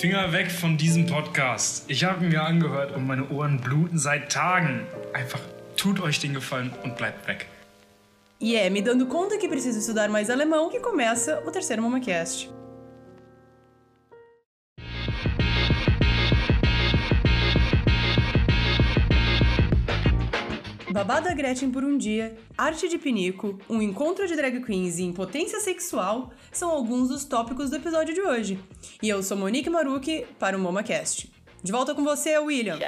Finger weg von diesem Podcast. Ich habe ihn mir angehört und meine Ohren bluten seit Tagen. Einfach tut euch den Gefallen und bleibt weg. E é me dando conta que preciso estudar mais alemão que começa o terceiro MomaCast. Babada Gretchen por um dia, arte de pinico, um encontro de drag queens e impotência sexual são alguns dos tópicos do episódio de hoje. E eu sou Monique Maruki para o MomaCast. De volta com você, William.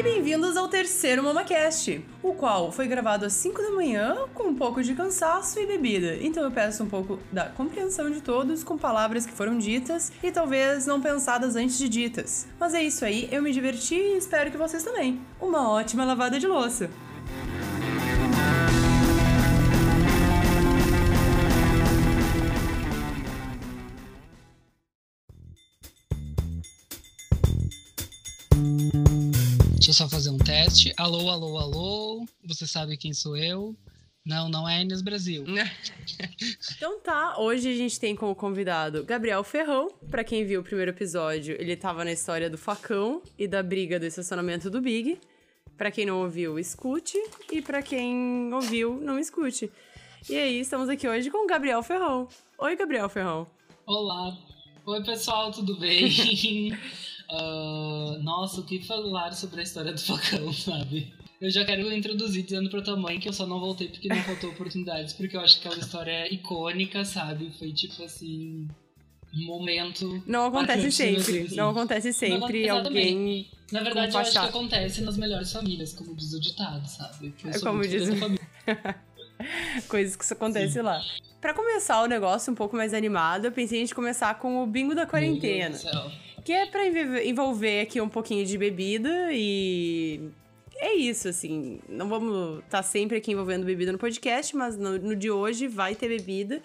E bem-vindos ao terceiro MamaCast, o qual foi gravado às 5 da manhã com um pouco de cansaço e bebida. Então eu peço um pouco da compreensão de todos com palavras que foram ditas e talvez não pensadas antes de ditas. Mas é isso aí, eu me diverti e espero que vocês também. Uma ótima lavada de louça! Deixa eu só fazer um teste. Alô, alô, alô. Você sabe quem sou eu? Não, não é Inês Brasil. então tá, hoje a gente tem como convidado Gabriel Ferrão. Para quem viu o primeiro episódio, ele tava na história do facão e da briga do estacionamento do Big. Para quem não ouviu, escute. E para quem ouviu, não escute. E aí, estamos aqui hoje com o Gabriel Ferrão. Oi, Gabriel Ferrão. Olá. Oi, pessoal, tudo bem? Uh, nossa, o que falar sobre a história do facão, sabe? Eu já quero introduzir dizendo pra tua mãe que eu só não voltei porque não faltou oportunidades, porque eu acho que aquela história é icônica, sabe? Foi tipo assim. Um momento. Não acontece sempre. Assim. Não acontece sempre não, alguém. Na verdade, eu acho que acontece nas melhores famílias, como diz o ditado, sabe? é como diz. Coisas que acontece Sim. lá. Para começar o negócio um pouco mais animado, eu pensei em a gente começar com o bingo da quarentena. Meu Deus do céu. Que é pra envolver aqui um pouquinho de bebida e. É isso, assim. Não vamos estar tá sempre aqui envolvendo bebida no podcast, mas no, no de hoje vai ter bebida.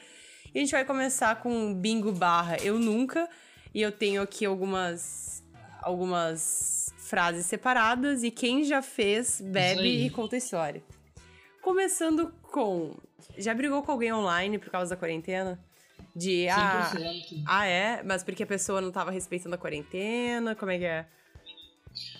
E a gente vai começar com bingo barra eu nunca. E eu tenho aqui algumas. algumas frases separadas. E quem já fez, bebe e conta história. Começando com. Já brigou com alguém online por causa da quarentena? De, ah, ah, é? Mas porque a pessoa não estava respeitando a quarentena? Como é que é?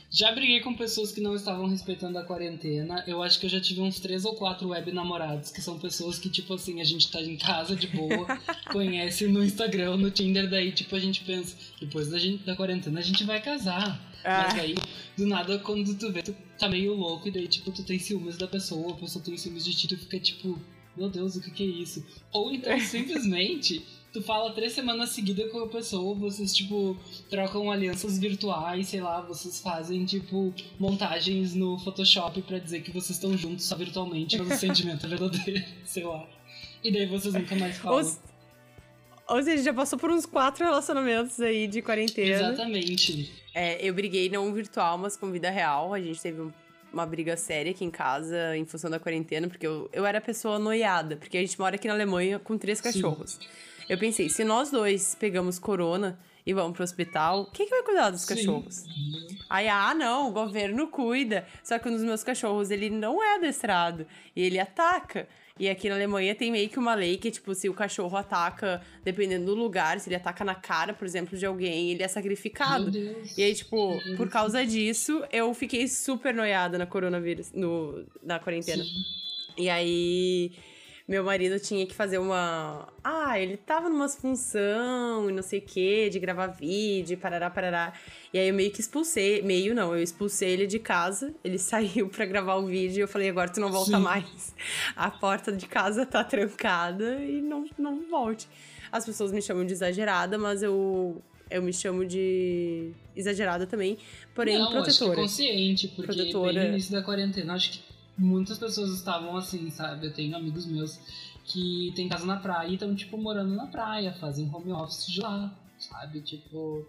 Já briguei com pessoas que não estavam respeitando a quarentena. Eu acho que eu já tive uns três ou quatro web namorados, que são pessoas que, tipo assim, a gente tá em casa de boa, conhece no Instagram, no Tinder, daí, tipo, a gente pensa, depois da, gente, da quarentena a gente vai casar. Ah. Mas aí, do nada, quando tu vê, tu tá meio louco, e daí, tipo, tu tem ciúmes da pessoa, a pessoa tem ciúmes de ti, tu fica tipo, meu Deus, o que, que é isso? Ou então, simplesmente, tu fala três semanas seguidas com a pessoa, vocês, tipo, trocam alianças virtuais, sei lá, vocês fazem, tipo, montagens no Photoshop para dizer que vocês estão juntos só virtualmente, mas o sentimento é verdadeiro, sei lá. E daí vocês nunca mais falam. Ou, ou seja, já passou por uns quatro relacionamentos aí de quarentena. Exatamente. É, eu briguei não virtual, mas com vida real. A gente teve um uma briga séria aqui em casa em função da quarentena, porque eu, eu era pessoa noiada, porque a gente mora aqui na Alemanha com três cachorros. Sim. Eu pensei, se nós dois pegamos corona e vamos pro hospital, quem que vai cuidar dos Sim. cachorros? Aí, ah, não, o governo cuida. Só que um dos meus cachorros, ele não é adestrado e ele ataca. E aqui na Alemanha tem meio que uma lei que, tipo, se o cachorro ataca, dependendo do lugar, se ele ataca na cara, por exemplo, de alguém, ele é sacrificado. E aí, tipo, por causa disso, eu fiquei super noiada na coronavírus, no, na quarentena. Sim. E aí meu marido tinha que fazer uma. Ah, ele tava numa função e não sei o que, de gravar vídeo, parará, parará. E aí eu meio que expulsei. Meio não, eu expulsei ele de casa. Ele saiu para gravar o vídeo e eu falei, agora tu não volta Sim. mais. A porta de casa tá trancada e não, não volte. As pessoas me chamam de exagerada, mas eu eu me chamo de exagerada também, porém não, protetora. Acho que consciente, porque protetora... bem no início da quarentena, acho que muitas pessoas estavam assim, sabe? Eu tenho amigos meus que têm casa na praia e estão, tipo, morando na praia, fazem home office de lá, sabe? Tipo.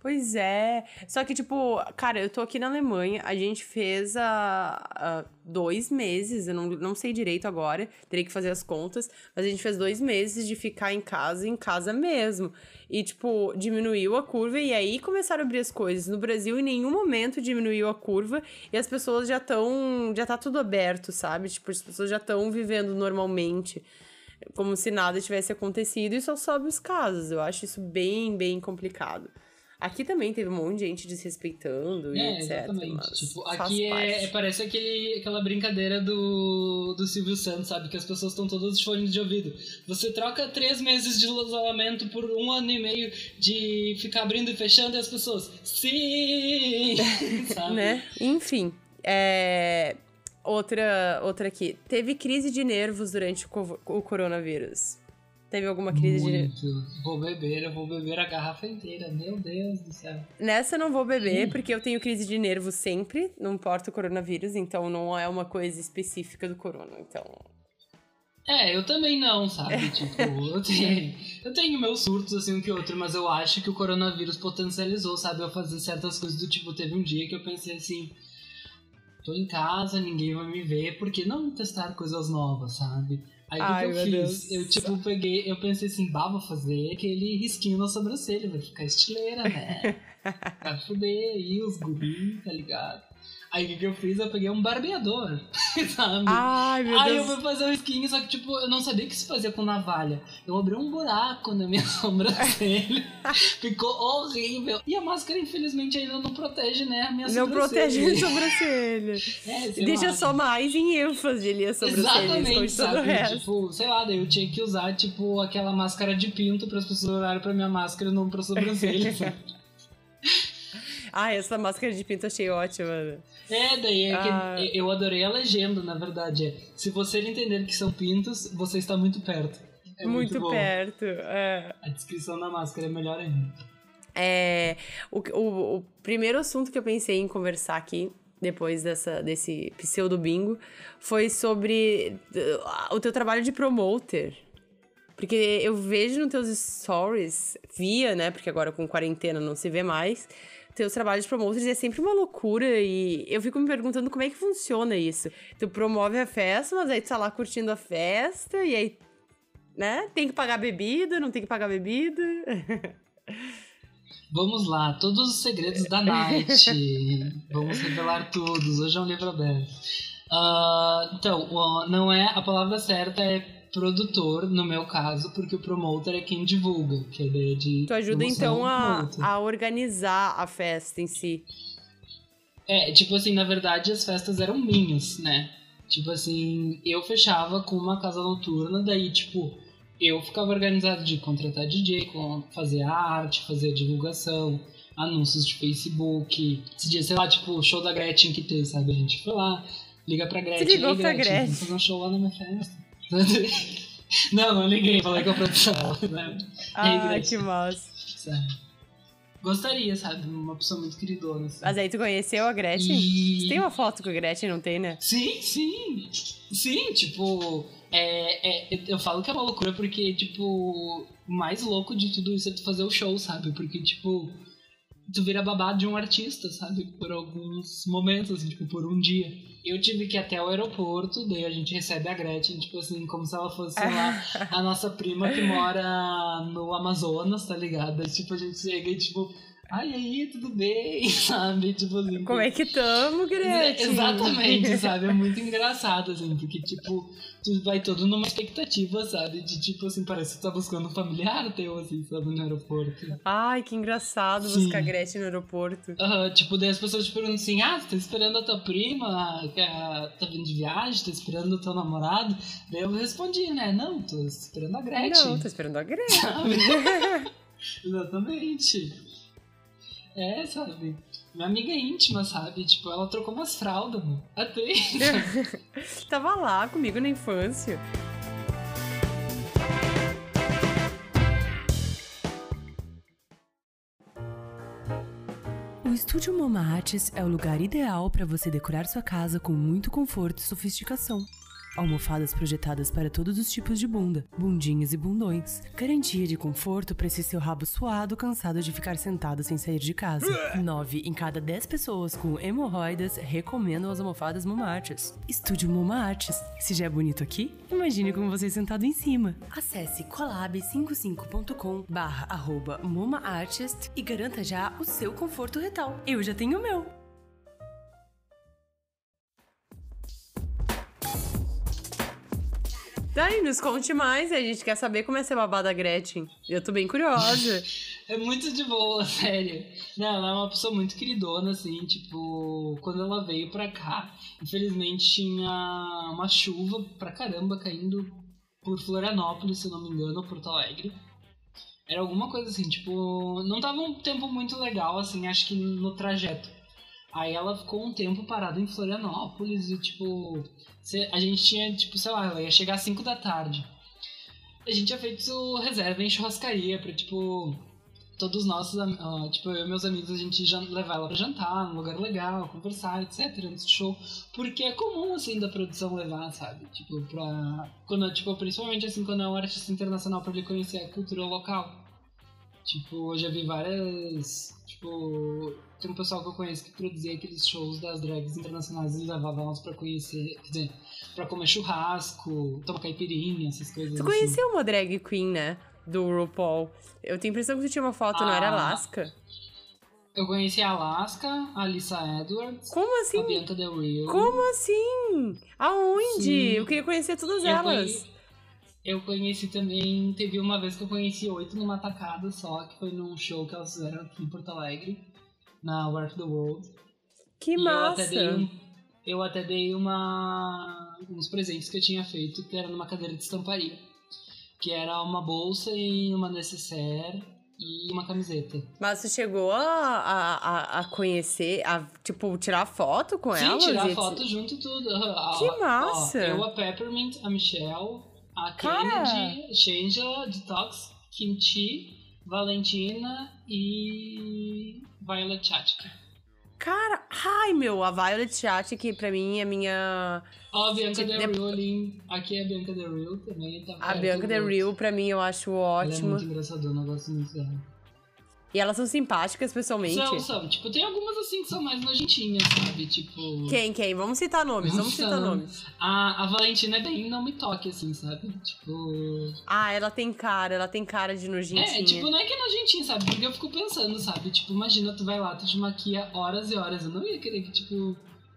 Pois é. Só que, tipo, cara, eu tô aqui na Alemanha, a gente fez há, dois meses, eu não, não sei direito agora, teria que fazer as contas, mas a gente fez dois meses de ficar em casa, em casa mesmo e, tipo, diminuiu a curva e aí começaram a abrir as coisas. No Brasil, em nenhum momento diminuiu a curva e as pessoas já estão. Já tá tudo aberto, sabe? Tipo, as pessoas já estão vivendo normalmente. como se nada tivesse acontecido e só sobe os casos. Eu acho isso bem, bem complicado. Aqui também teve um monte de gente desrespeitando e É, etc. exatamente. mas Tipo, aqui é, é- parece aquele, aquela brincadeira do, do Silvio Santos, sabe? Que as pessoas estão todas de fones de ouvido. Você troca três meses de isolamento por um ano e meio de ficar abrindo e fechando e as pessoas. Sim! sabe? né? Enfim, é... outra, outra aqui. Teve crise de nervos durante o, o coronavírus. Teve alguma crise de? Muito. Vou beber, eu vou beber a garrafa inteira. Meu Deus do céu. Nessa eu não vou beber, porque eu tenho crise de nervos sempre, não importa o coronavírus, então não é uma coisa específica do corona. Então, É, eu também não, sabe? Tipo, eu tenho, eu tenho meus surtos assim um que outro, mas eu acho que o coronavírus potencializou, sabe? Eu fazer certas coisas do tipo, teve um dia que eu pensei assim, tô em casa, ninguém vai me ver, por que não testar coisas novas, sabe? Aí o que Ai, eu fiz? Deus. Eu tipo peguei, eu pensei assim, bah, vou fazer aquele risquinho na sobrancelha, vai ficar estileira, né? Vai fuder aí os guris, tá ligado? Aí o que, que eu fiz? Eu peguei um barbeador, sabe? Ai, meu Aí eu Deus. fui fazer o skin, só que tipo, eu não sabia que se fazia com navalha. Eu abri um buraco na minha sobrancelha. Ficou horrível. E a máscara, infelizmente, ainda não protege, né? A minha Não protege sobrancelha. a sobrancelha. É, Deixa lá. só mais em ênfase ali a sobrancelha, Exatamente, o sabe? Tipo, sei lá, daí eu tinha que usar, tipo, aquela máscara de pinto para as pessoas olharem pra minha máscara e não pra sobrancelha. sabe? Ah, essa máscara de pinto achei ótima. É, daí é que Ah. eu adorei a legenda, na verdade. É, se você entender que são pintos, você está muito perto. É muito, muito perto. É. A descrição da máscara é melhor ainda. É, o, o, o primeiro assunto que eu pensei em conversar aqui, depois dessa, desse pseudo bingo, foi sobre uh, o teu trabalho de promoter. Porque eu vejo nos teus stories, via, né? Porque agora com quarentena não se vê mais. Teus trabalhos de promoters é sempre uma loucura e eu fico me perguntando como é que funciona isso. Tu promove a festa, mas aí tu tá lá curtindo a festa e aí, né? Tem que pagar bebida, não tem que pagar bebida. Vamos lá, todos os segredos da Night. Vamos revelar todos. Hoje é um livro aberto. Ah, então, não é a palavra certa é produtor, no meu caso, porque o promoter é quem divulga, que é a ideia de. Tu ajuda então a, a organizar a festa em si. É, tipo assim, na verdade as festas eram minhas, né? Tipo assim, eu fechava com uma casa noturna, daí, tipo, eu ficava organizado de contratar DJ, fazer a arte, fazer a divulgação, anúncios de Facebook. Esse dia, sei lá, tipo, o show da Gretchen que teve, sabe? A gente foi lá, liga pra Gretchen. "Ei, pra Gretchen, Gretchen." Fazer um show lá na minha festa. não, não liguei, falei com a produção. Né? Ai, Gretchen. que massa. Gostaria, sabe? Uma pessoa muito queridona. Assim. Mas aí tu conheceu a Gretchen? E- Você tem uma foto com a Gretchen, não tem, né? Sim, sim. Sim, tipo, é, é, eu falo que é uma loucura porque, tipo, o mais louco de tudo isso é tu fazer o show, sabe? Porque, tipo, tu vira babado de um artista, sabe? Por alguns momentos, assim, tipo, por um dia. Eu tive que ir até o aeroporto, daí a gente recebe a Gretchen, tipo assim, como se ela fosse, sei lá, a nossa prima que mora no Amazonas, tá ligado? Tipo, a gente chega e, tipo, ai, aí, tudo bem, sabe? Tipo assim. Como é que tamo, Gretchen? Exatamente, sabe? É muito engraçado, assim, porque, tipo, tu vai todo numa expectativa, sabe? De, tipo, assim, parece que tu tá buscando um familiar teu, assim, sabe, no aeroporto. Ai, que engraçado Sim. buscar a Gretchen no aeroporto. Tipo, daí as pessoas te perguntam assim, ah, você tá esperando a tua prima, que é- tá vindo de viagem, tá esperando o teu namorado? Daí eu respondi, né, não, tô esperando a Gretchen. Não, tô esperando a Gretchen. Sabe? Exatamente. É, sabe? Minha amiga íntima, sabe? Tipo, ela trocou umas fraldas, mano. Até. Tava lá comigo na infância. O Estúdio Mama Artes é o lugar ideal para você decorar sua casa com muito conforto e sofisticação. Almofadas projetadas para todos os tipos de bunda, bundinhas e bundões. Garantia de conforto para esse seu rabo suado cansado de ficar sentado sem sair de casa. 9 em cada 10 pessoas com hemorroidas recomendam as almofadas Mama Artes. Estúdio Artes. Se já é bonito aqui, imagine com você sentado em cima. Acesse colab55.com barra arroba Artist e garanta já o seu conforto retal. Eu já tenho o meu. Daí, nos conte mais, a gente quer saber como é ser babada Gretchen. Eu tô bem curiosa. é muito de boa, sério. Não, ela é uma pessoa muito queridona, assim, tipo, quando ela veio pra cá, infelizmente tinha uma chuva pra caramba caindo por Florianópolis, se não me engano, ou Porto Alegre. Era alguma coisa assim, tipo, não tava um tempo muito legal, assim, acho que no trajeto. Aí ela ficou um tempo parada em Florianópolis e, tipo, a gente tinha, tipo, sei lá, ela ia chegar às 5 da tarde. A gente tinha feito reserva em churrascaria pra, tipo, todos nós, tipo, eu e meus amigos, a gente levar ela pra jantar, num lugar legal, conversar, etc, antes do show. Porque é comum, assim, da produção levar, sabe? Tipo, pra. Quando, tipo, principalmente, assim, quando é um artista internacional pra ele conhecer a cultura local. Tipo, eu já vi várias. Tipo, tem um pessoal que eu conheço que produzia aqueles shows das drags internacionais e levava elas pra conhecer, quer dizer, pra comer churrasco, tomar caipirinha, essas coisas Tu assim. conheceu uma drag queen, né? Do RuPaul. Eu tenho a impressão que tu tinha uma foto, ah, não era ah. Alaska? Eu conheci a Alaska, a Alissa Edwards. Como assim? A Bianca Del Rio. Como assim? Aonde? Sim. Eu queria conhecer todas eu elas. Conheci, eu conheci também. Teve uma vez que eu conheci oito numa tacada só, que foi num show que elas fizeram aqui em Porto Alegre na War of the World. Que e massa! Eu até, dei um, eu até dei uma, uns presentes que eu tinha feito, que era numa cadeira de estamparia. Que era uma bolsa e uma necessaire e uma camiseta. Mas você chegou a, a, a conhecer, a, tipo, tirar foto com ela? Sim, tirar foto junto e tudo. Que massa! Ó, eu, a Peppermint, a Michelle, a Kennedy, a Shangela, Detox, Kimchi, Valentina e Violet Chachki. Cara, ai meu, a Violet Chachki pra mim é minha. Ó, a Bianca tipo, Del Rio ali. Aqui é a Bianca Del Rio também. Tá a Bianca Del Rio pra mim eu acho ótimo. Ela é muito engraçadona, eu gosto muito dela. E elas são simpáticas pessoalmente? São, são. Tipo, tem algumas assim que são mais nojentinhas, sabe? Tipo. Quem, quem? Vamos citar nomes, vamos citar nomes. A, a Valentina é bem não me toque, assim, sabe? Tipo. Ah, ela tem cara, ela tem cara de nojentinha. É, tipo, não é que é nojentinha, sabe? Porque eu fico pensando, sabe? Tipo, imagina, tu vai lá, tu te maquia horas e horas. Eu não ia querer que, tipo,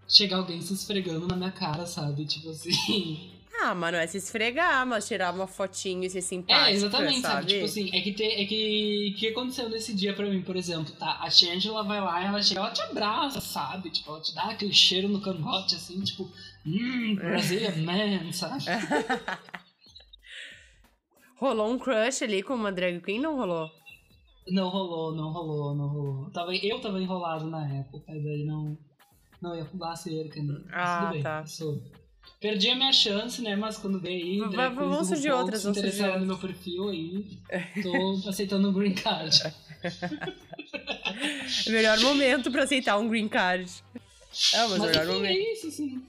chegar alguém se esfregando na minha cara, sabe? Tipo assim. Ah, mas não é se esfregar, mas tirar uma fotinho e ser simpática, É, exatamente, sabe? Tipo assim, é que, te, é que que aconteceu nesse dia pra mim, por exemplo, tá? A Shangela vai lá, ela chega, ela te abraça, sabe? Tipo, ela te dá aquele cheiro no cangote, assim, tipo, hum, Brasília man, sabe? rolou um crush ali com uma drag queen, não rolou? Não rolou, não rolou, não rolou. Tava, eu tava enrolado na época, daí não, não ia pular a cerca, né? Ah, tá. Sou. Perdi a minha chance, né? Mas quando veio vai, vamos surgir outras, se interessaram no meu perfil aí, tô aceitando um green card. melhor momento pra aceitar um green card. É, mas, mas melhor enfim, momento. é isso, assim.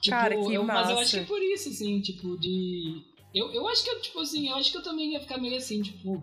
Tipo, Cara, que eu, massa. Mas eu acho que é por isso, assim, tipo, de... Eu, eu acho que eu, tipo assim, eu acho que eu também ia ficar meio assim, tipo...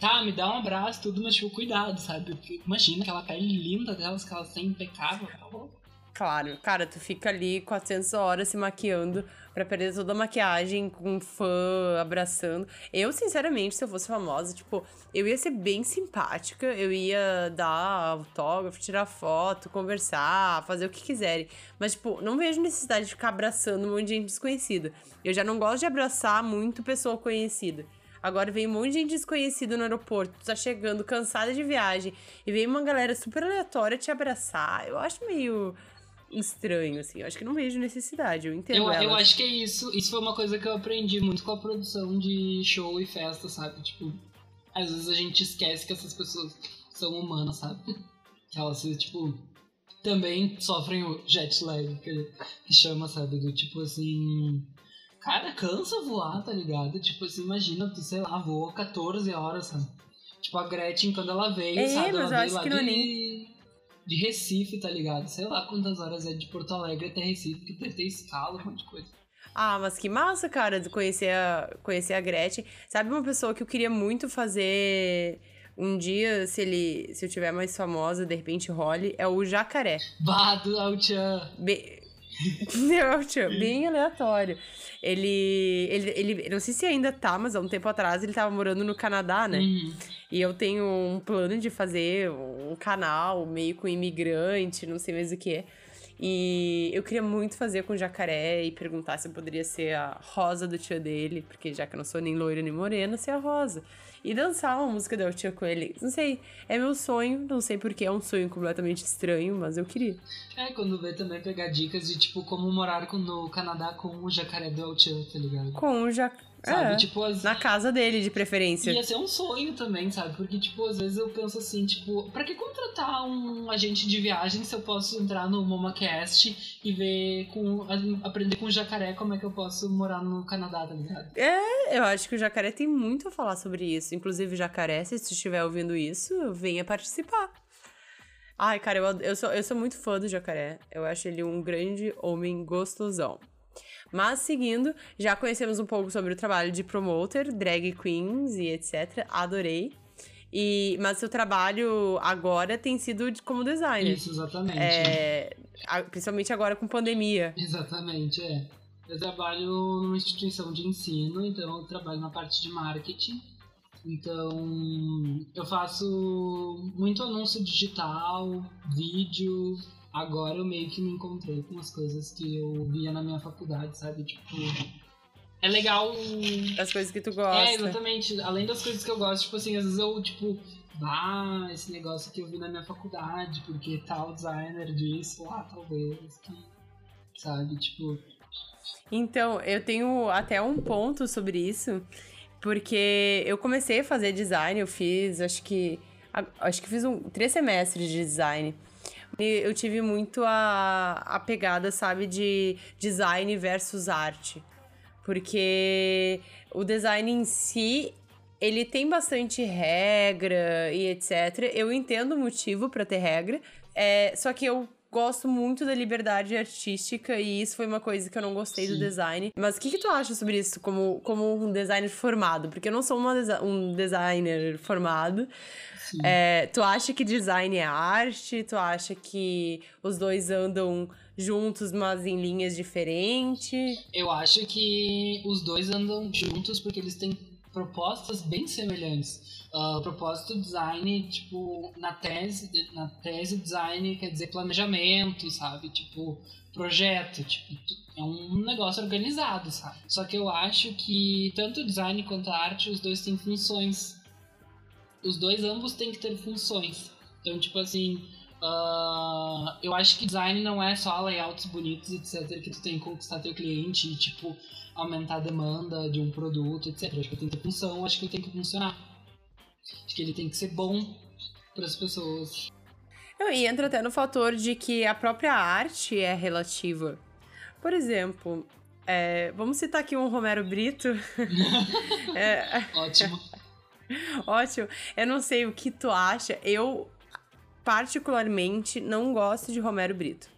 Tá, me dá um abraço, tudo, mas tipo, cuidado, sabe? Porque imagina aquela pele linda delas que elas têm impecável, tá louco. Claro, cara, tu fica ali 400 horas se maquiando para perder toda a maquiagem com um fã abraçando. Eu, sinceramente, se eu fosse famosa, tipo, eu ia ser bem simpática, eu ia dar autógrafo, tirar foto, conversar, fazer o que quiserem. Mas, tipo, não vejo necessidade de ficar abraçando um monte de gente desconhecida. Eu já não gosto de abraçar muito pessoa conhecida. Agora vem um monte de gente desconhecida no aeroporto, tu tá chegando cansada de viagem, e vem uma galera super aleatória te abraçar. Eu acho meio estranho, assim. Eu acho que não vejo necessidade, eu entendo. Eu, eu acho que é isso. Isso foi uma coisa que eu aprendi muito com a produção de show e festa, sabe? Tipo, às vezes a gente esquece que essas pessoas são humanas, sabe? Que elas, tipo, também sofrem o jet lag, que, que chama, sabe? Do tipo assim. Cara, cansa voar, tá ligado? Tipo assim, imagina, tu, sei lá, voa 14 horas, sabe? Tipo, a Gretchen, quando ela veio, é, sabe? Mas ela eu veio acho que lá não de... é nem de Recife, tá ligado? Sei lá quantas horas é de Porto Alegre até Recife, que deve ter escala, um monte de coisa. Ah, mas que massa, cara, de conhecer a, conhecer a Gretchen. Sabe uma pessoa que eu queria muito fazer um dia, se ele se eu tiver mais famosa, de repente role, é o Jacaré. Bado Altchan. Bem... bem aleatório. Ele, ele, ele, não sei se ainda tá, mas há um tempo atrás ele tava morando no Canadá, né? Uhum. E eu tenho um plano de fazer um canal meio com imigrante, não sei mais o que é. E eu queria muito fazer com jacaré e perguntar se eu poderia ser a rosa do tio dele, porque já que eu não sou nem loira nem morena, ser a rosa. E dançar uma música da tia com ele. Não sei, é meu sonho, não sei porque é um sonho completamente estranho, mas eu queria. É, quando vê também pegar dicas de, tipo, como morar no Canadá com o jacaré do El tá ligado? Com o jacaré Sabe? É, tipo, as... Na casa dele, de preferência. Ia ser um sonho também, sabe? Porque, tipo, às vezes eu penso assim, tipo, pra que contratar um agente de viagem se eu posso entrar no MomaCast e ver com. aprender com o jacaré como é que eu posso morar no Canadá, tá ligado? É, eu acho que o jacaré tem muito a falar sobre isso. Inclusive, o jacaré, se você estiver ouvindo isso, venha participar. Ai, cara, eu, eu, sou, eu sou muito fã do jacaré. Eu acho ele um grande homem gostosão. Mas seguindo, já conhecemos um pouco sobre o trabalho de promoter, drag queens e etc. Adorei. E, mas seu trabalho agora tem sido como designer. Isso, exatamente. É, principalmente agora com pandemia. Exatamente, é. Eu trabalho numa instituição de ensino, então eu trabalho na parte de marketing. Então, eu faço muito anúncio digital, vídeo, agora eu meio que me encontrei com as coisas que eu via na minha faculdade, sabe? Tipo. É legal. As coisas que tu gosta. É, exatamente. Além das coisas que eu gosto, tipo assim, às vezes eu, tipo, ah, esse negócio que eu vi na minha faculdade, porque tal designer disse lá, talvez, que. Sabe? Tipo. Então, eu tenho até um ponto sobre isso, porque eu comecei a fazer design, eu fiz, acho que. Acho que fiz um, três semestres de design. Eu tive muito a, a pegada, sabe, de design versus arte. Porque o design em si, ele tem bastante regra e etc. Eu entendo o motivo para ter regra, é, só que eu gosto muito da liberdade artística e isso foi uma coisa que eu não gostei Sim. do design. Mas o que, que tu acha sobre isso como, como um designer formado? Porque eu não sou uma, um designer formado, é, tu acha que design é arte? Tu acha que os dois andam juntos, mas em linhas diferentes? Eu acho que os dois andam juntos porque eles têm propostas bem semelhantes. Uh, o propósito do design, tipo, na tese, na tese design quer dizer planejamento, sabe? Tipo, projeto, tipo, é um negócio organizado, sabe? Só que eu acho que tanto o design quanto a arte, os dois têm funções os dois ambos têm que ter funções. Então, tipo assim, uh, eu acho que design não é só layouts bonitos, etc, que tu tem que conquistar teu cliente e, tipo, aumentar a demanda de um produto, etc. Eu acho que tem que ter função, acho que ele tem que funcionar. Acho que ele tem que ser bom para as pessoas. E entra até no fator de que a própria arte é relativa. Por exemplo, é, vamos citar aqui um Romero Brito. é, Ótimo. Ótimo. Eu não sei o que tu acha. Eu, particularmente, não gosto de Romero Brito.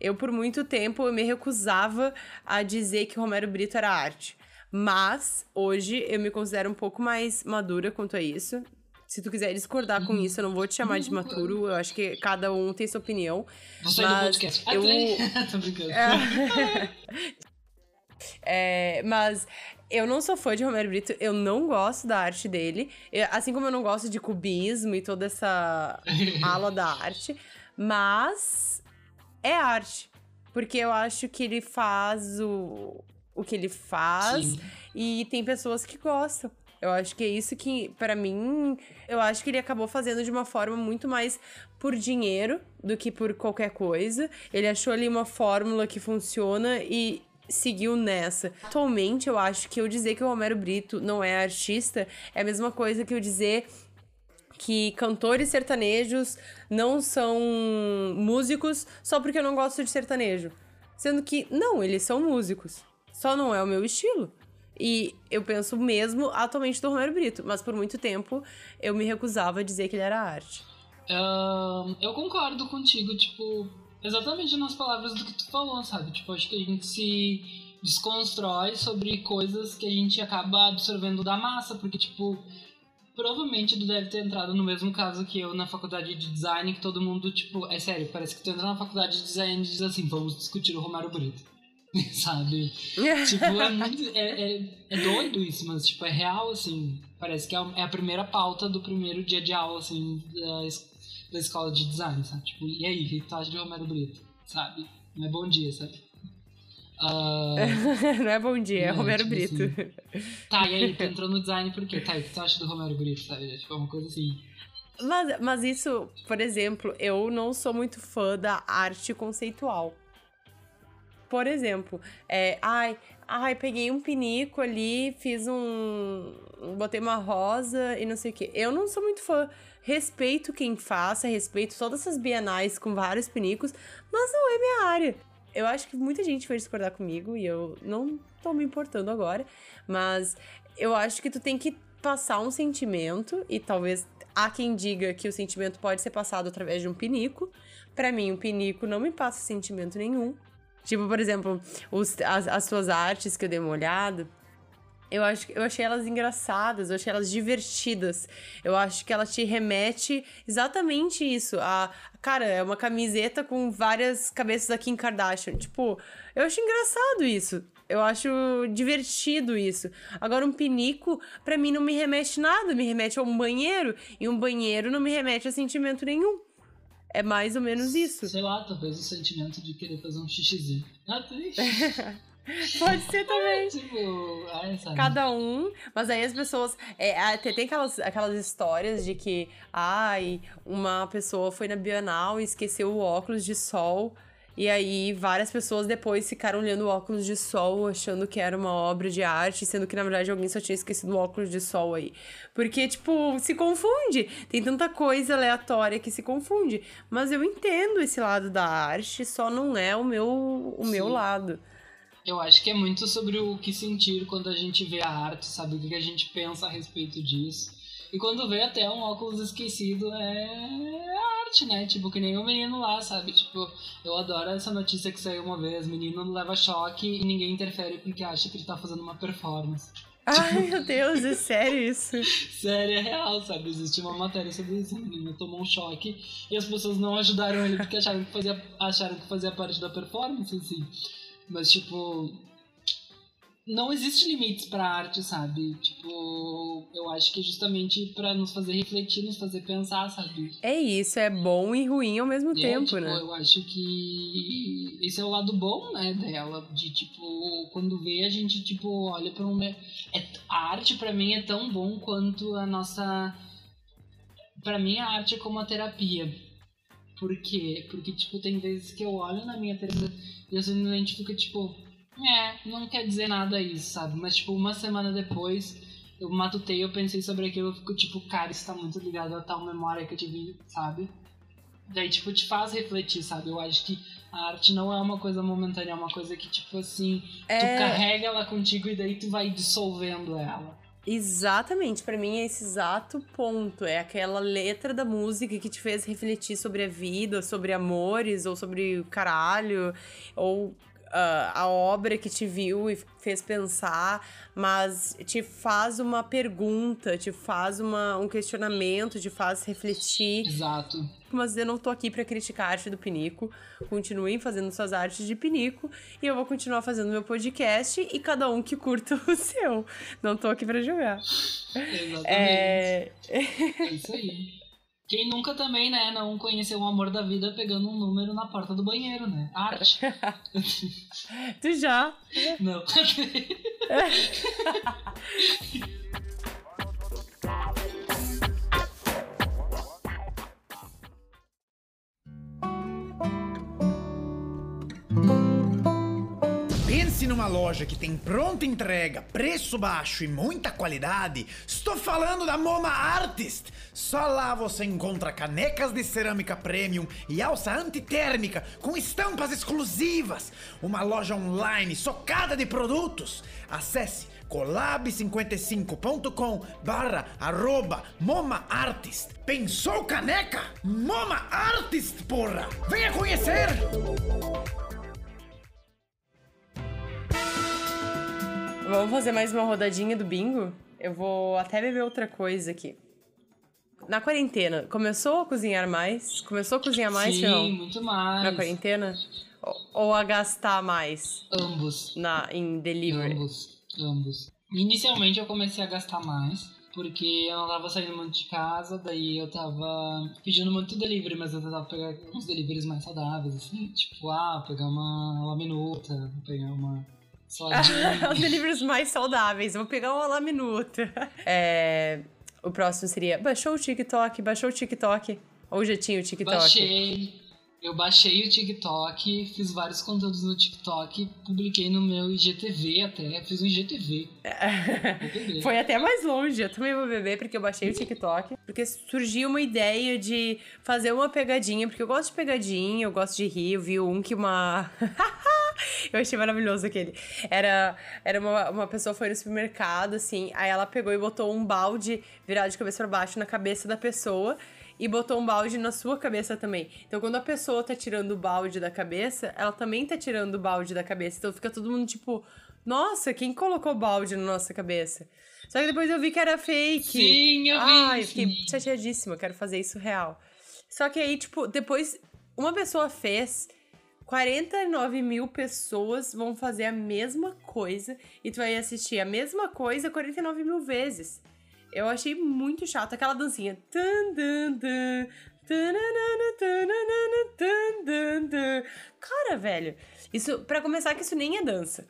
Eu, por muito tempo, eu me recusava a dizer que Romero Brito era arte. Mas, hoje, eu me considero um pouco mais madura quanto a isso. Se tu quiser discordar uhum. com isso, eu não vou te chamar de maturo. Eu acho que cada um tem sua opinião. Você mas eu... Tô brincando. É, mas eu não sou fã de Romero Brito, eu não gosto da arte dele. Eu, assim como eu não gosto de cubismo e toda essa ala da arte. Mas é arte. Porque eu acho que ele faz o, o que ele faz Sim. e tem pessoas que gostam. Eu acho que é isso que, para mim, eu acho que ele acabou fazendo de uma forma muito mais por dinheiro do que por qualquer coisa. Ele achou ali uma fórmula que funciona e seguiu nessa. Atualmente, eu acho que eu dizer que o Romero Brito não é artista é a mesma coisa que eu dizer que cantores sertanejos não são músicos só porque eu não gosto de sertanejo. Sendo que, não, eles são músicos. Só não é o meu estilo. E eu penso mesmo atualmente do Romero Brito, mas por muito tempo eu me recusava a dizer que ele era arte. Eu concordo contigo, tipo, exatamente nas palavras do que tu falou, sabe? Tipo, acho que a gente se desconstrói sobre coisas que a gente acaba absorvendo da massa, porque, tipo, provavelmente tu deve ter entrado no mesmo caso que eu na faculdade de design, que todo mundo, tipo, é sério, parece que tu entra na faculdade de design e diz assim, vamos discutir o Romário Brito. sabe? tipo, é muito. É, é, é, doido isso, mas, tipo, é real, assim. Parece que é a é primeira pauta do primeiro dia de aula, assim, da, da escola de design, sabe? Tipo, e aí, o que tu acha de Romero Brito? sabe? Não é bom dia, sabe? Uh, não é bom dia, é, é Romero tipo Brito. Assim. Tá, e aí, tu entrou no design por quê? Tá, o que tu acha do Romero Brito, sabe? Tipo, é uma coisa assim. Mas, mas isso, por exemplo, eu não sou muito fã da arte conceitual. Por exemplo, é, ai, ai, peguei um pinico ali, fiz um. botei uma rosa e não sei o quê. Eu não sou muito fã. Respeito quem faça, respeito todas essas bienais com vários pinicos, mas não é minha área. Eu acho que muita gente vai discordar comigo e eu não tô me importando agora, mas eu acho que tu tem que passar um sentimento e talvez há quem diga que o sentimento pode ser passado através de um pinico. Para mim, um pinico não me passa sentimento nenhum. Tipo, por exemplo, os, as, as suas artes que eu dei uma olhada, eu, acho, eu achei elas engraçadas, eu achei elas divertidas. Eu acho que ela te remete exatamente isso. A, cara, é uma camiseta com várias cabeças da Kim Kardashian. Tipo, eu acho engraçado isso. Eu acho divertido isso. Agora, um pinico, para mim, não me remete nada. Me remete a um banheiro. E um banheiro não me remete a sentimento nenhum. É mais ou menos isso. Sei lá, talvez o sentimento de querer fazer um xixizinho. Ah, triste. Pode ser também. tipo, ai, Cada um. Mas aí as pessoas. É, tem aquelas, aquelas histórias de que, ai, uma pessoa foi na Bienal e esqueceu o óculos de sol. E aí, várias pessoas depois ficaram olhando o óculos de sol, achando que era uma obra de arte, sendo que na verdade alguém só tinha esquecido o óculos de sol aí. Porque, tipo, se confunde. Tem tanta coisa aleatória que se confunde. Mas eu entendo esse lado da arte, só não é o meu, o meu lado. Eu acho que é muito sobre o que sentir quando a gente vê a arte, sabe? O que a gente pensa a respeito disso. E quando vê até um óculos esquecido é arte, né? Tipo, que nem o menino lá, sabe? Tipo, eu adoro essa notícia que saiu uma vez: menino leva choque e ninguém interfere porque acha que ele tá fazendo uma performance. Ai, tipo... meu Deus, é sério isso? sério, é real, sabe? Existe uma matéria sobre isso. O menino tomou um choque e as pessoas não ajudaram ele porque acharam que fazia, acharam que fazia parte da performance, assim. Mas, tipo, não existe limites pra arte, sabe? Tipo, eu acho que é justamente para nos fazer refletir, nos fazer pensar, sabe? É isso, é bom e ruim ao mesmo é, tempo, tipo, né? Eu acho que esse é o lado bom, né, dela, de tipo, quando vê a gente tipo olha para um é, a arte para mim é tão bom quanto a nossa para mim a arte é como a terapia. Por quê? Porque tipo tem vezes que eu olho na minha terapia e eu simplesmente fico tipo é, não quer dizer nada isso, sabe? Mas, tipo, uma semana depois, eu matutei, eu pensei sobre aquilo, eu fico, tipo, cara, isso tá muito ligado a tal memória que eu tive, sabe? Daí, tipo, te faz refletir, sabe? Eu acho que a arte não é uma coisa momentânea, é uma coisa que, tipo assim, é... tu carrega ela contigo e daí tu vai dissolvendo ela. Exatamente, para mim é esse exato ponto. É aquela letra da música que te fez refletir sobre a vida, sobre amores, ou sobre o caralho, ou uh, a obra que te viu e fez pensar, mas te faz uma pergunta, te faz uma, um questionamento, te faz refletir. Exato. Mas eu não tô aqui para criticar a arte do Pinico. Continuem fazendo suas artes de Pinico e eu vou continuar fazendo meu podcast e cada um que curta o seu. Não tô aqui para julgar. Exatamente. É... é isso aí. Quem nunca também, né, não conheceu o amor da vida pegando um número na porta do banheiro, né? Arte. tu já? Não. Pense numa loja que tem pronta entrega, preço baixo e muita qualidade. Estou falando da Moma Artist. Só lá você encontra canecas de cerâmica premium e alça antitérmica com estampas exclusivas. Uma loja online socada de produtos. Acesse colab55.com barra arroba Moma Artist. Pensou caneca? Moma Artist, porra! Venha conhecer! Vamos fazer mais uma rodadinha do bingo? Eu vou até beber outra coisa aqui. Na quarentena, começou a cozinhar mais? Começou a cozinhar mais, Sim, muito mais. Na quarentena? Ou a gastar mais? Ambos. Na, em delivery? Ambos, ambos. Inicialmente eu comecei a gastar mais, Porque eu não tava saindo muito de casa, daí eu tava pedindo muito delivery, mas eu tentava pegar uns deliveries mais saudáveis, assim. Tipo, ah, pegar uma laminuta, pegar uma. Os deliveries mais saudáveis. Vou pegar uma laminuta. É, o próximo seria: baixou o TikTok, baixou o TikTok. Ou já tinha o TikTok? Baixei. Eu baixei o TikTok, fiz vários conteúdos no TikTok, publiquei no meu IGTV até, fiz um IGTV. Foi até mais longe, eu também vou beber porque eu baixei o TikTok. Porque surgiu uma ideia de fazer uma pegadinha, porque eu gosto de pegadinha, eu gosto de rir, eu vi um que uma... eu achei maravilhoso aquele. Era, era uma, uma pessoa foi no supermercado, assim, aí ela pegou e botou um balde virado de cabeça para baixo na cabeça da pessoa e botou um balde na sua cabeça também. Então, quando a pessoa tá tirando o balde da cabeça, ela também tá tirando o balde da cabeça. Então, fica todo mundo tipo, nossa, quem colocou balde na nossa cabeça? Só que depois eu vi que era fake. Sim, eu vi. Ai, fiquei chateadíssima, quero fazer isso real. Só que aí, tipo, depois uma pessoa fez. 49 mil pessoas vão fazer a mesma coisa e tu vai assistir a mesma coisa 49 mil vezes. Eu achei muito chato aquela dancinha. Cara, velho, isso para começar que isso nem é dança,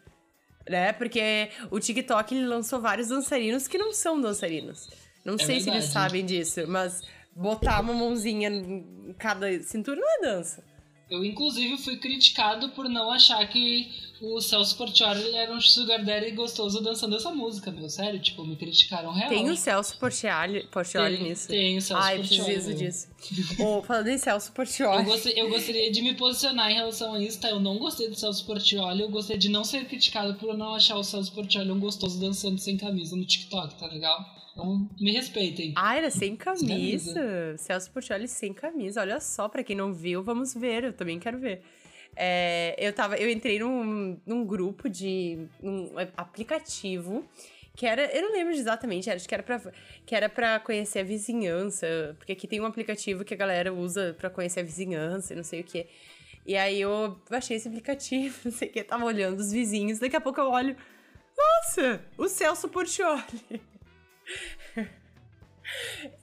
né? Porque o TikTok ele lançou vários dançarinos que não são dançarinos. Não É sei se eles verdade. sabem disso, mas botar uma mãozinha em cada cintura não é dança. Eu, inclusive, fui criticado por não achar que o Celso Portioli era um sugar daddy gostoso dançando essa música, meu. Sério, tipo, me criticaram real. Tem o Celso Portioli, Portioli Tem- nisso. tem o Celso Ai, Portioli. preciso disso. Ô, falando em Celso Eu, Portioli. gostei- eu gostaria de me posicionar em relação a isso, tá? Eu não gostei do Celso Portioli, eu gostaria de não ser criticado por eu não achar o Celso Portioli um gostoso dançando sem camisa no TikTok, tá legal? Então, me respeitem. Ah, era sem camisa. camisa. Celso Portioli sem camisa. Olha só, pra quem não viu, vamos ver. Eu também quero ver. É, eu, tava, eu entrei num, num grupo de. um aplicativo que era. Eu não lembro exatamente, acho que era pra, que era pra conhecer a vizinhança. Porque aqui tem um aplicativo que a galera usa pra conhecer a vizinhança e não sei o quê. E aí eu baixei esse aplicativo, não sei o que, tava olhando os vizinhos. Daqui a pouco eu olho. Nossa, o Celso Portioli.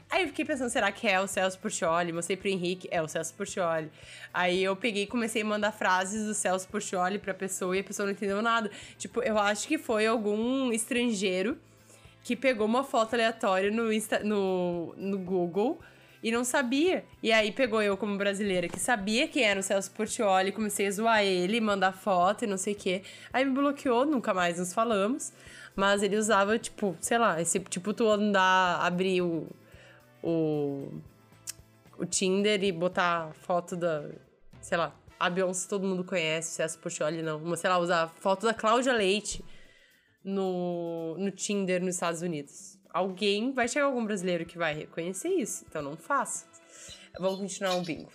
Aí eu fiquei pensando, será que é o Celso Portioli? Mostrei pro Henrique, é o Celso Portioli. Aí eu peguei e comecei a mandar frases do Celso Portioli pra pessoa e a pessoa não entendeu nada. Tipo, eu acho que foi algum estrangeiro que pegou uma foto aleatória no, Insta, no, no Google e não sabia. E aí pegou eu como brasileira que sabia quem era o Celso Portioli, comecei a zoar ele, mandar foto e não sei o quê. Aí me bloqueou, nunca mais nos falamos. Mas ele usava, tipo, sei lá, esse tipo tu andar, abrir o, o, o Tinder e botar foto da, sei lá, a Beyoncé todo mundo conhece, Celso Portioli não. Mas, sei lá, usar foto da Cláudia Leite no, no Tinder nos Estados Unidos. Alguém, vai chegar algum brasileiro que vai reconhecer isso, então não faça. Vamos continuar o bingo.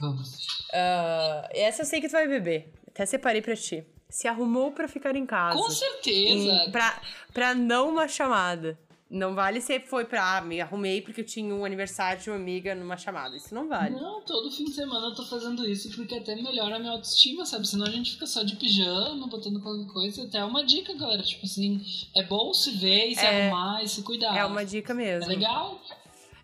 Ah, essa eu sei que tu vai beber. Até separei pra ti. Se arrumou pra ficar em casa. Com certeza. Em- pra, pra não uma chamada. Não vale se foi pra. Ah, me arrumei porque eu tinha um aniversário de uma amiga numa chamada. Isso não vale. Não, todo fim de semana eu tô fazendo isso porque até melhora a minha autoestima, sabe? Senão a gente fica só de pijama, botando qualquer coisa. Até é uma dica, galera. Tipo assim, é bom se ver e se É. arrumar e se cuidar. É uma dica É mesmo. legal?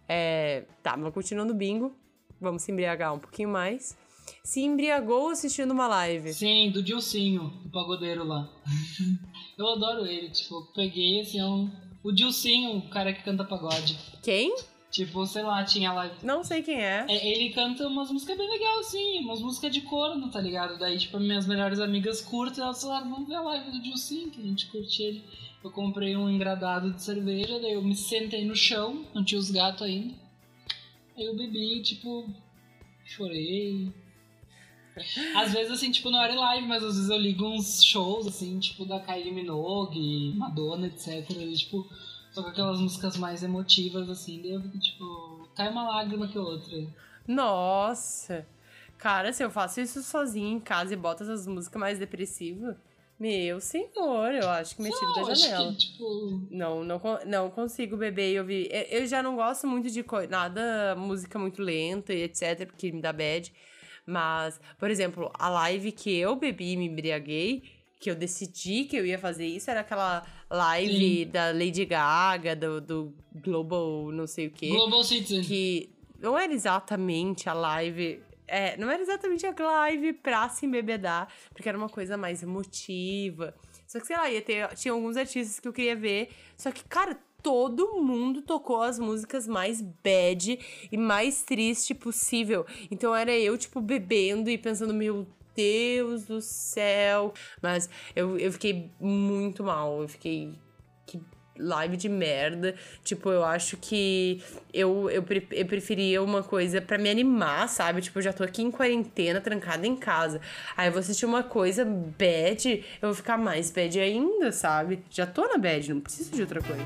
É, tá, mas continuando o bingo. Vamos se embriagar um pouquinho mais. Se embriagou assistindo uma live. Sim, do Dilcinho, o pagodeiro lá. eu adoro ele, tipo, peguei assim, um... o Dilcinho, o cara que canta pagode. Quem? Tipo, sei lá, tinha lá. Não sei quem é. É, Ele canta umas músicas bem legais, assim, umas músicas de corno, tá ligado? Daí, tipo, minhas melhores amigas curtem, elas falaram, vamos ver a live do Dilcinho, que a gente curte ele. Eu comprei um engradado de cerveja, daí eu me sentei no chão, não tinha os gatos ainda. Aí eu bebi, tipo, chorei. Às vezes, assim, tipo, não era em live, mas às vezes eu ligo uns shows, assim, tipo, da Kylie Minogue, Madonna, etc. E, tipo, só com aquelas músicas mais emotivas, assim, daí eu fico, tipo, cai uma lágrima que outra. Nossa! Cara, se eu faço isso sozinha em casa e boto essas músicas mais depressivas, meu senhor, eu acho que me tiro da acho janela. que, tipo, Não, não, não consigo beber e ouvir. Eu eu já não gosto muito de nada, música muito lenta e etc, porque me dá bad. Mas, por exemplo, a live que eu bebi e me embriaguei, que eu decidi que eu ia fazer isso, era aquela live da Lady Gaga, do, do Global não sei o quê. Global Citizen. Que não era exatamente a live. É, não era exatamente a live pra se embebedar, porque era uma coisa mais emotiva. Só que, sei lá, ia ter, tinha alguns artistas que eu queria ver. Só que, cara, todo mundo tocou as músicas mais bad e mais triste possível. Então era eu, tipo, bebendo e pensando, meu Deus do céu. Mas eu, eu fiquei muito mal. Eu fiquei. Que live de merda. Tipo, eu acho que eu, eu, eu preferia uma coisa para me animar, sabe? Tipo, eu já tô aqui em quarentena, trancada em casa. Aí eu vou assistir uma coisa bad, eu vou ficar mais bad ainda, sabe? Já tô na bad, não preciso de outra coisa.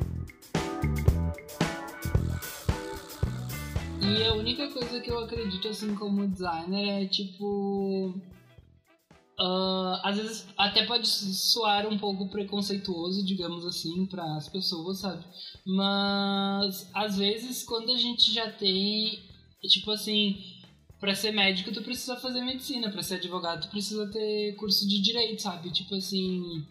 E a única coisa que eu acredito, assim, como designer é tipo. Uh, às vezes até pode soar um pouco preconceituoso, digamos assim, para as pessoas, sabe? Mas às vezes quando a gente já tem, tipo assim, para ser médico tu precisa fazer medicina, para ser advogado tu precisa ter curso de direito, sabe? Tipo assim,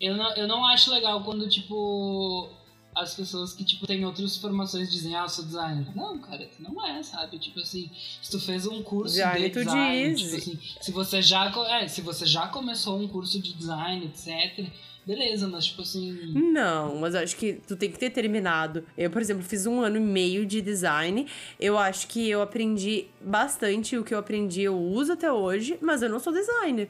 eu não, eu não acho legal quando tipo as pessoas que, tipo, têm outras formações dizem, ah, eu sou designer. Não, cara, não é, sabe? Tipo assim, se tu fez um curso design, de design, tipo assim, se você já, é, se você já começou um curso de design, etc., beleza, mas tipo assim... Não, mas eu acho que tu tem que ter terminado. Eu, por exemplo, fiz um ano e meio de design. Eu acho que eu aprendi bastante. O que eu aprendi eu uso até hoje, mas eu não sou designer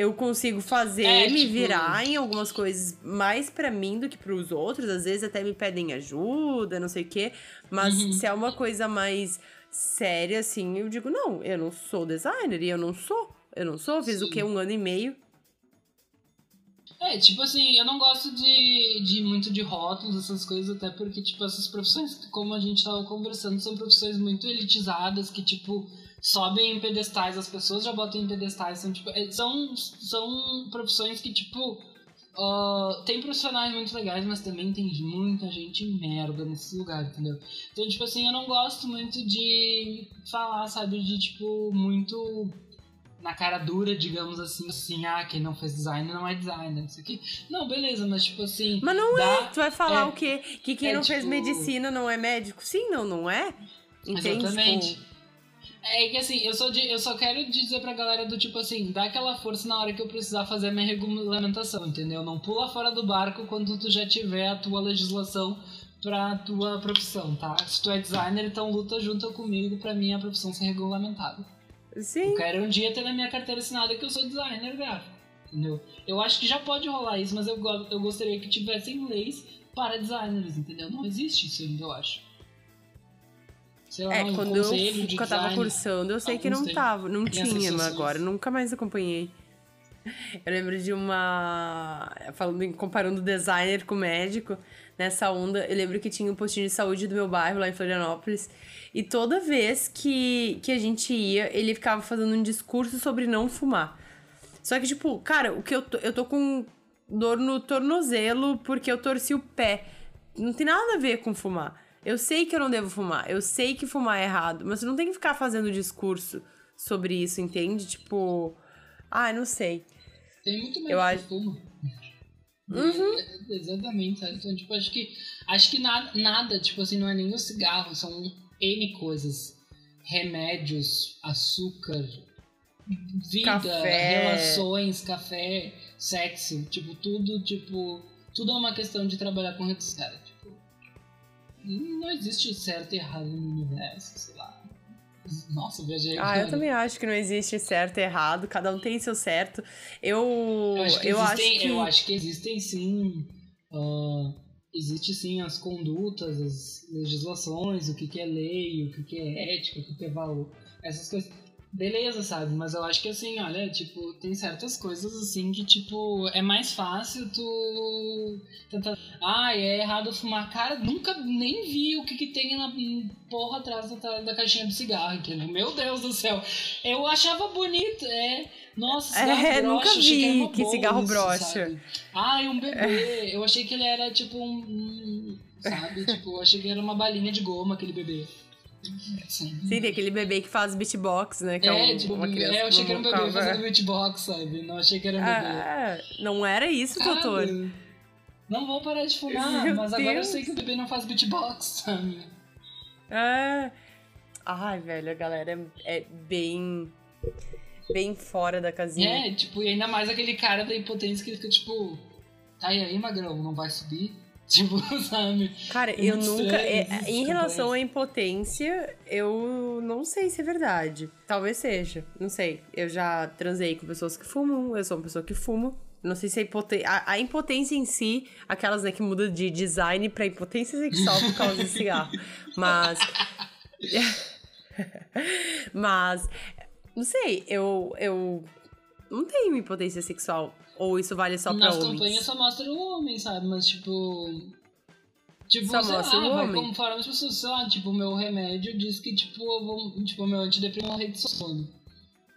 eu consigo fazer, É, me tipo- virar em algumas coisas mais pra mim do que pros outros. Às vezes até me pedem ajuda, não sei o quê. Mas Uhum. se é uma coisa mais séria, assim, eu digo, não, eu não sou designer e eu não sou. Eu não sou, fiz o Sim. quê? Um ano e meio. É, tipo assim, eu não gosto de, de muito de rótulos, essas coisas, até porque, tipo, essas profissões, como a gente tava conversando, são profissões muito elitizadas, que, tipo, sobem em pedestais, as pessoas já botam em pedestais, são, tipo, é, são, são profissões que, tipo, ah, tem profissionais muito legais, mas também tem muita gente merda nesse lugar, entendeu? Então, tipo assim, eu não gosto muito de falar, sabe, de, tipo, muito na cara dura, digamos assim, assim, ah, quem não fez design não é designer, isso aqui. Não, beleza, mas tipo assim. Mas não dá- é. Tu vai falar é, o quê? Que quem é, não fez tipo- medicina não é médico? Sim, não, não é? Entende? Exatamente. Tipo, É que assim, eu, sou de, eu só quero dizer pra galera do tipo assim, dá aquela força na hora que eu precisar fazer a minha regulamentação, entendeu? Não pula fora do barco quando tu já tiver a tua legislação pra tua profissão, tá? Se tu é designer, então luta junto comigo pra minha profissão ser regulamentada. sim. Eu quero um dia ter na minha carteira assinada que eu sou designer gráfico, entendeu? Eu acho que já pode rolar isso, mas eu, eu gostaria que tivessem leis para designers, entendeu? Não existe isso ainda, eu acho. Sei lá, É, quando eu, de que eu tava design. cursando, eu sei que não tava, não tinha, agora nunca mais acompanhei. Eu lembro de uma. Falando comparando designer com médico, nessa onda, eu lembro que tinha um postinho de saúde do meu bairro lá em Florianópolis. E toda vez que, que a gente ia, ele ficava fazendo um discurso sobre não fumar. Só que, tipo, cara, o que eu tô, eu tô com dor no tornozelo porque eu torci o pé. Não tem nada a ver com fumar. Eu sei que eu não devo fumar, eu sei que fumar é errado, mas você não tem que ficar fazendo discurso sobre isso, entende? Tipo, ah, não sei. Tem muito mais Eu que acho- fuma. Uhum. É, exatamente, sabe? Então, tipo, acho que. Acho que nada, nada, tipo assim, não é nem o cigarro, são N coisas. Remédios, açúcar, vida, Café. relações, café, sexo, tipo, tudo, tipo. Tudo é uma questão de trabalhar com redes, cara. Não existe certo e errado no universo, sei lá. Nossa, viajei. Ah, eu também acho que não existe certo e errado, cada um tem seu certo. Eu, Eu acho que, eu acho existem, que... eu acho que existem sim. ah, existe sim as condutas, as legislações, o que, que é lei, o que, que é ética, o que, que é valor. Essas coisas. Beleza, sabe? Mas eu acho que assim, olha, tipo, tem certas coisas assim que, tipo, é mais fácil tu tentar. Ah, é errado fumar. Cara, nunca nem vi o que, que tem na porra atrás da, da caixinha de cigarro, entendeu? Meu Deus do céu. Eu achava bonito, é. Nossa, cigarro É, broxa, nunca que vi que boa cigarro isso, sabe? Ah, e um bebê. Eu achei que ele era tipo um. um, sabe? Tipo, eu achei que era uma balinha de goma aquele bebê. Sim. Tem aquele bebê que faz beatbox, né? Que é, É, um- tipo, uma criança é, eu achei que era um bebê cover. fazendo beatbox, sabe? Não achei que era um bebê. Ah, não era isso, Ah, doutor. Não vou parar de fumar, Meu mas agora eu Deus. sei que o bebê não faz beatbox, sabe? É. Ai, velho, a galera é, é bem. bem fora da casinha. É, tipo, e ainda mais aquele cara da impotência que fica tipo. Tá e aí, magrão, não vai subir? Tipo, sabe? Cara, É eu nunca. é- isso, em relação acontece. à impotência, eu não sei se é verdade. Talvez seja. Não sei. Eu já transei com pessoas que fumam, eu sou uma pessoa que fumo. Não sei se a impotência. A, a impotência em si, aquelas né, que muda de design pra impotência sexual por causa do cigarro. Mas. Mas. Não sei, eu. eu não tenho impotência sexual. Ou isso vale só pra Nas homens? campanhas só mostra o homem, sabe? Mas tipo. Tipo, Só sei mostra lá, o homem. conforme as pessoas, sei lá, tipo, o meu remédio diz que, tipo, eu vou, tipo, o meu antidepressivo é rede de sono.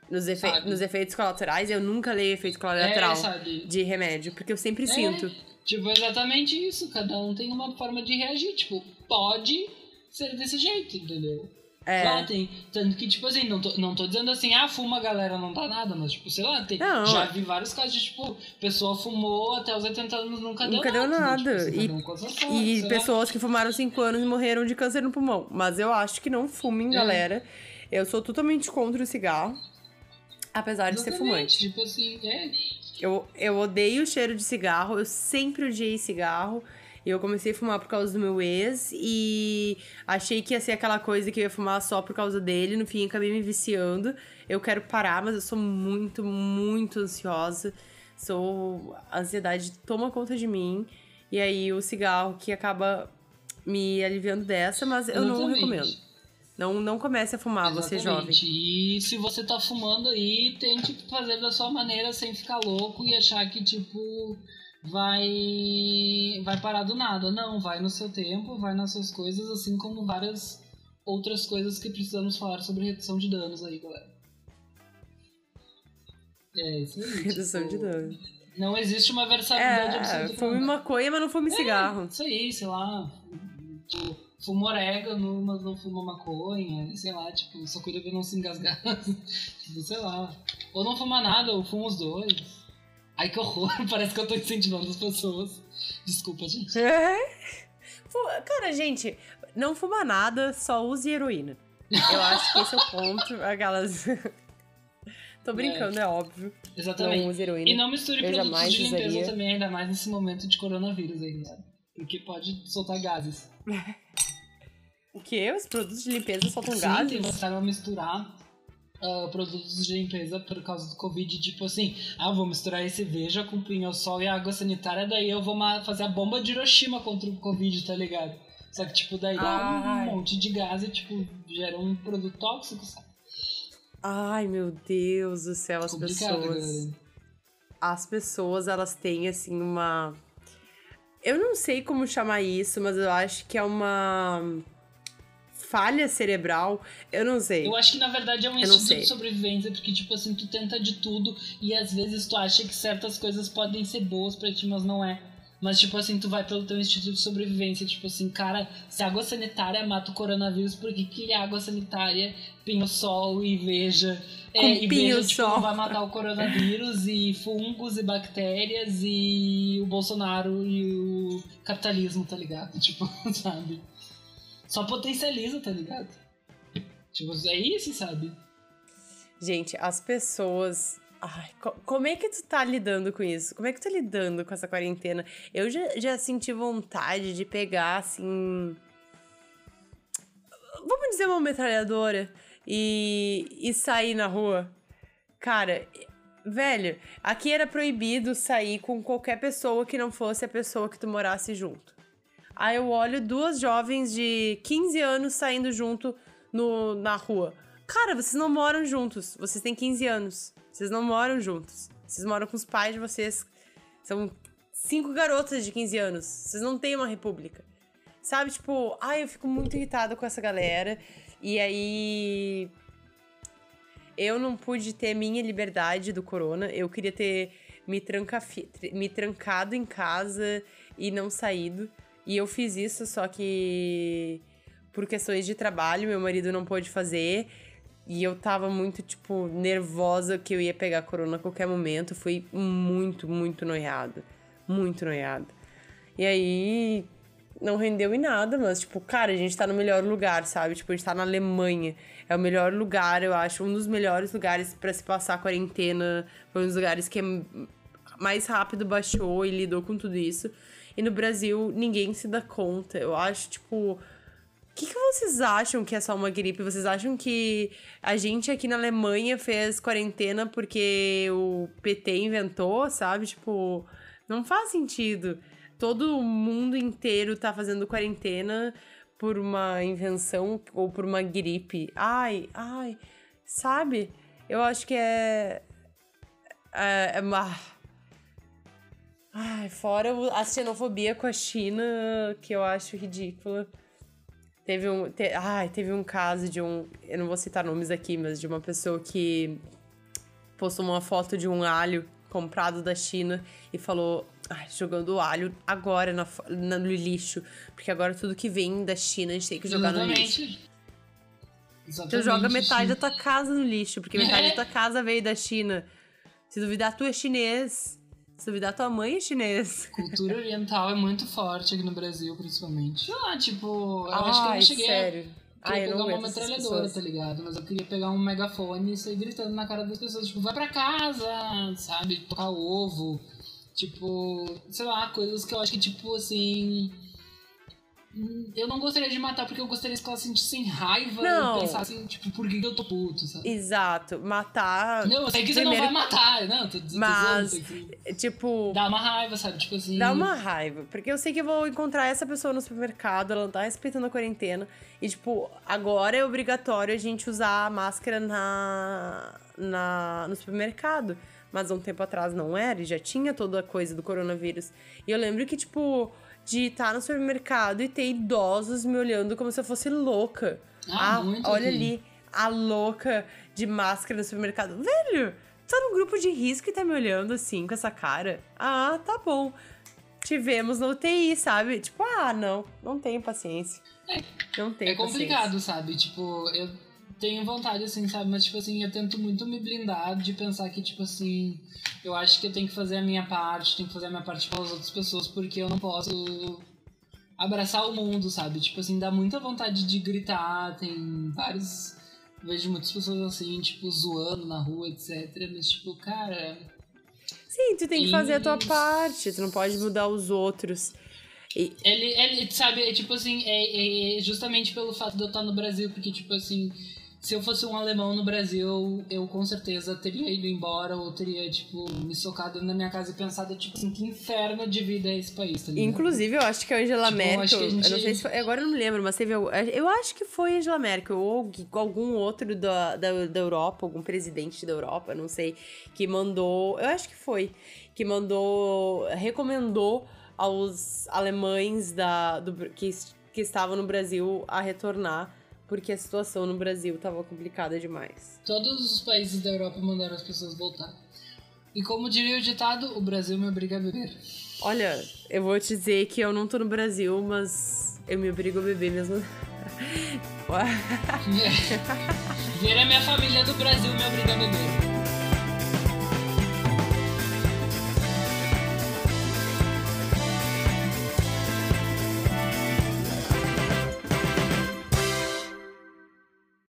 Nos, efe- Sabe? nos efeitos colaterais, eu nunca leio efeito colateral É, de remédio, porque eu sempre sinto. Tipo, exatamente isso. Cada um tem uma forma de reagir. Tipo, pode ser desse jeito, entendeu? É. Lá tem. Tanto que, tipo assim, não tô, não tô dizendo assim, ah, fuma galera, não dá nada, mas, tipo, sei lá, tem. Não, já vi vários casos de, tipo, pessoa fumou até os 80 anos nunca deu Nunca nada. deu nada. Tipo, assim, E- E sei lá. pessoas que fumaram 5 anos e morreram de câncer no pulmão. Mas eu acho que não fumem, É. galera. Eu sou totalmente contra o cigarro. Apesar de ser fumante. Tipo assim, é. Eu, eu odeio o cheiro de cigarro, eu sempre odiei cigarro. Eu comecei a fumar por causa do meu ex e achei que ia ser aquela coisa que eu ia fumar só por causa dele. No fim, acabei me viciando. Eu quero parar, mas eu sou muito, muito ansiosa. Sou. A ansiedade toma conta de mim. E aí o cigarro que acaba me aliviando dessa, mas eu não Exatamente. recomendo. Não, não comece a fumar, você jovem. Exatamente. E se você tá fumando aí, tente fazer da sua maneira sem ficar louco e achar que, tipo, vai vai parar do nada. Não, vai no seu tempo, vai nas suas coisas, assim como várias outras coisas que precisamos falar sobre redução de danos aí, galera. É isso aí. Redução tipo, de dano. Não existe uma versatilidade É, absoluta. fume maconha, mas não fume cigarro. Isso aí, sei lá. Tipo, fuma orégano, mas não fuma maconha. Sei lá, tipo, só cuida pra não se engasgar. tipo, sei lá. Ou não fuma nada, ou fuma os dois. Ai, que horror. Parece que eu tô incentivando as pessoas. Desculpa, gente. É. Cara, gente, não fuma nada, só use heroína. Eu acho que esse é o ponto. Aquelas. Tô brincando, é, óbvio. Não Exatamente. use heroína. E não misture Eu produtos de limpeza usaria. também, ainda mais nesse momento de coronavírus aí, sabe? Porque pode soltar gases. O quê? Os produtos de limpeza soltam Sim, gases? começaram a misturar ah, produtos de limpeza por causa do Covid. Tipo assim, ah, vou misturar esse veja com pinho-sol e água sanitária, daí eu vou fazer a bomba de Hiroshima contra o Covid, tá ligado? Só que, tipo, daí dá Ai. um monte de gás e, tipo, gera um produto tóxico, sabe? Ai, meu Deus do céu, as Complicado, pessoas. galera. As pessoas, elas têm, assim, uma. Eu não sei como chamar isso, mas eu acho que é uma. Falha cerebral. Eu não sei. Eu acho que na verdade é um instinto de sobrevivência, porque, tipo assim, tu tenta de tudo e às vezes tu acha que certas coisas podem ser boas pra ti, mas não é. Mas, tipo assim, tu vai pelo teu instinto de sobrevivência. Tipo assim, cara, se água sanitária mata o coronavírus, por que, que água sanitária, pinho-sol e veja. Com É, e veja, tipo, vai matar o coronavírus e fungos e bactérias e o Bolsonaro e o capitalismo, tá ligado? Tipo, sabe? Só potencializa, tá ligado? Tipo, é isso, sabe? Gente, as pessoas. Ai, co- como é que tu tá lidando com isso? Como é que tu tá lidando com essa quarentena? Eu já, já senti vontade de pegar, assim. Vamos dizer uma metralhadora e, e sair na rua. Cara, velho, aqui era proibido sair com qualquer pessoa que não fosse a pessoa que tu morasse junto. Aí eu olho duas jovens de 15 anos saindo junto no, na rua. Cara, vocês não moram juntos. Vocês têm 15 anos. Vocês não moram juntos. Vocês moram com os pais de vocês. São cinco garotas de 15 anos. Vocês não têm uma república. Sabe, tipo, ai, eu fico muito irritada com essa galera. E aí. Eu não pude ter minha liberdade do corona. Eu queria ter me, tranca, me trancado em casa e não saído. E eu fiz isso, só que por questões de trabalho, meu marido não pôde fazer. E eu tava muito, tipo, nervosa que eu ia pegar corona a qualquer momento. Fui muito, muito noiada. Muito noiada. E aí não rendeu em nada, mas, tipo, cara, a gente tá no melhor lugar, sabe? Tipo, a gente tá na Alemanha. É o melhor lugar, eu acho, um dos melhores lugares para se passar a quarentena. Foi um dos lugares que mais rápido baixou e lidou com tudo isso. E no Brasil, ninguém se dá conta. Eu acho, tipo. O que, que vocês acham que é só uma gripe? Vocês acham que a gente aqui na Alemanha fez quarentena porque o PT inventou, sabe? Tipo, não faz sentido. Todo mundo inteiro tá fazendo quarentena por uma invenção ou por uma gripe. Ai, ai, sabe? Eu acho que é. É, é uma. Ai, fora a xenofobia com a China, que eu acho ridícula. Teve um, te, ai, teve um caso de um. Eu não vou citar nomes aqui, mas de uma pessoa que postou uma foto de um alho comprado da China e falou. Ai, jogando alho agora na, na, no lixo. Porque agora tudo que vem da China a gente tem que jogar Exatamente. no lixo. Exatamente. Tu joga metade da tua casa no lixo, porque metade da tua casa veio da China. Se duvidar, tu é chinês. Duvidar, tua mãe é chinês. Cultura oriental é muito forte aqui no Brasil, principalmente. Sei lá, tipo, eu Ai, acho que eu não cheguei sério? a queria pegar uma metralhadora, tá ligado? Mas eu queria pegar um megafone e sair gritando na cara das pessoas, tipo, vai pra casa, sabe? Tocar ovo. Tipo, sei lá, coisas que eu acho que, tipo, assim eu não gostaria de matar porque eu gostaria que elas sentissem raiva não. e pensassem, tipo, por que eu tô puto, sabe? Exato. Matar. Não, eu sei que primeiro... você não vai matar, não, tô, tô Mas, que... tipo. Dá uma raiva, sabe? Tipo assim. Dá uma raiva. Porque eu sei que eu vou encontrar essa pessoa no supermercado, ela não tá respeitando a quarentena. E, tipo, agora é obrigatório a gente usar a máscara na, na, no supermercado. Mas um tempo atrás não era, e já tinha toda a coisa do coronavírus. E eu lembro que, tipo de estar no supermercado e ter idosos me olhando como se eu fosse louca. Ah, ah muito olha ali, a louca de máscara no supermercado. Velho, tá no grupo de risco e tá me olhando assim, com essa cara. Ah, tá bom. Tivemos no UTI, sabe? Tipo, ah, não, não tenho paciência. É, não tenho É complicado, paciência. sabe? Tipo, eu tenho vontade, assim, sabe? Mas, tipo assim, eu tento muito me blindar de pensar que, tipo assim, eu acho que eu tenho que fazer a minha parte, tenho que fazer a minha parte com as outras pessoas, porque eu não posso abraçar o mundo, sabe? Tipo assim, dá muita vontade de gritar, tem vários. Vejo muitas pessoas assim, tipo, zoando na rua, etc. Mas, tipo, cara. Sim, tu tem que fazer a tua parte, tu não pode mudar os outros. E... Ele, ele, sabe, é tipo assim, é, é justamente pelo fato de eu estar no Brasil, porque, tipo assim, se eu fosse um alemão no Brasil, eu com certeza teria ido embora ou teria, tipo, me socado na minha casa e pensado, tipo assim, que inferno de vida é esse país, tá Inclusive, eu acho que a Angela tipo, Merkel. Eu, gente... eu, não sei se foi, agora eu não me lembro, mas teve. Eu acho que foi Angela Merkel ou algum outro da, da, da Europa, algum presidente da Europa, não sei, que mandou. Eu acho que foi. Que mandou. recomendou aos alemães da, do, que, que estavam no Brasil a retornar porque a situação no Brasil estava complicada demais. Todos os países da Europa mandaram as pessoas voltar. E como diria o ditado, o Brasil me obriga a beber. Olha, eu vou te dizer que eu não tô no Brasil, mas eu me obrigo a beber mesmo. Ver a minha família do Brasil me obriga a beber.